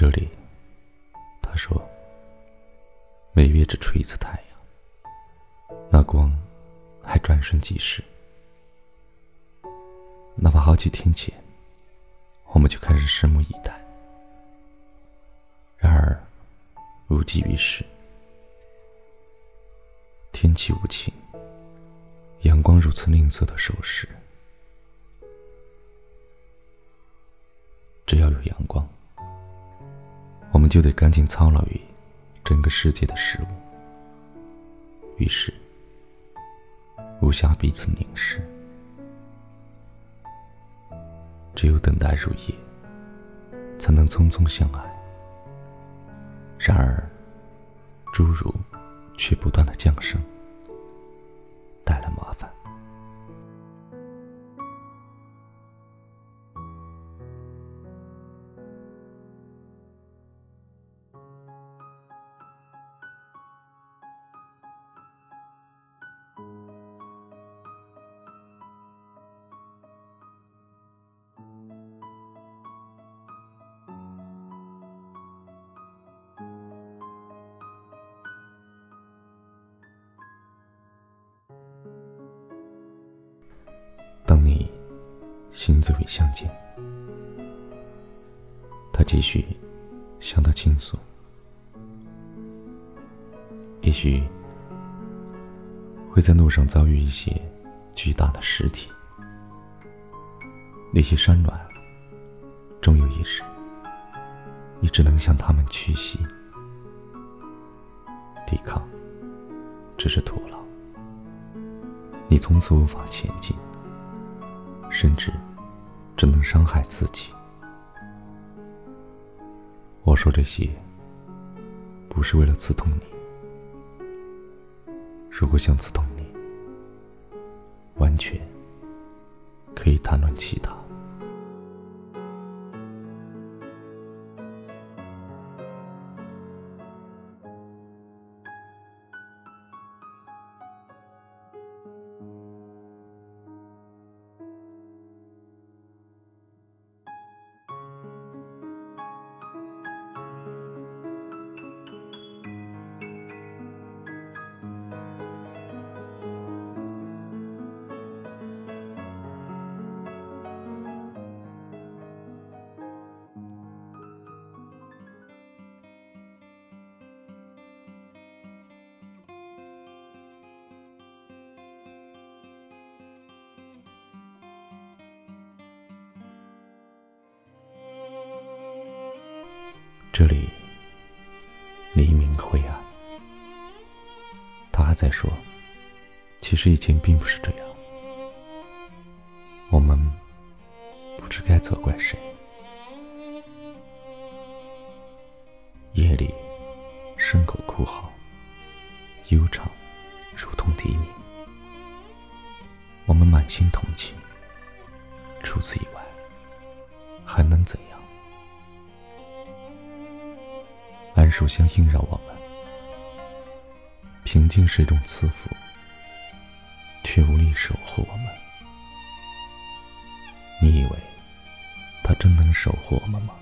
这里，他说：“每月只出一次太阳，那光还转瞬即逝。哪怕好几天前，我们就开始拭目以待。然而，无济于事。天气无情，阳光如此吝啬的守时。只要有阳光。”你就得赶紧操劳于整个世界的事物，于是无暇彼此凝视，只有等待入夜，才能匆匆相爱。然而，侏儒却不断的降生，行走于乡间，他继续向他倾诉。也许会在路上遭遇一些巨大的实体，那些山峦，终有一日，你只能向他们屈膝。抵抗只是徒劳，你从此无法前进。甚至只能伤害自己。我说这些，不是为了刺痛你。如果想刺痛你，完全可以谈论其他。这里黎明灰暗，他还在说：“其实以前并不是这样。”我们不知该责怪谁。夜里，牲口哭嚎，悠长，如同笛鸣。我们满心同情。除此以外，还能怎样？手相映绕我们，平静是一种赐福，却无力守护我们。你以为他真能守护我们吗？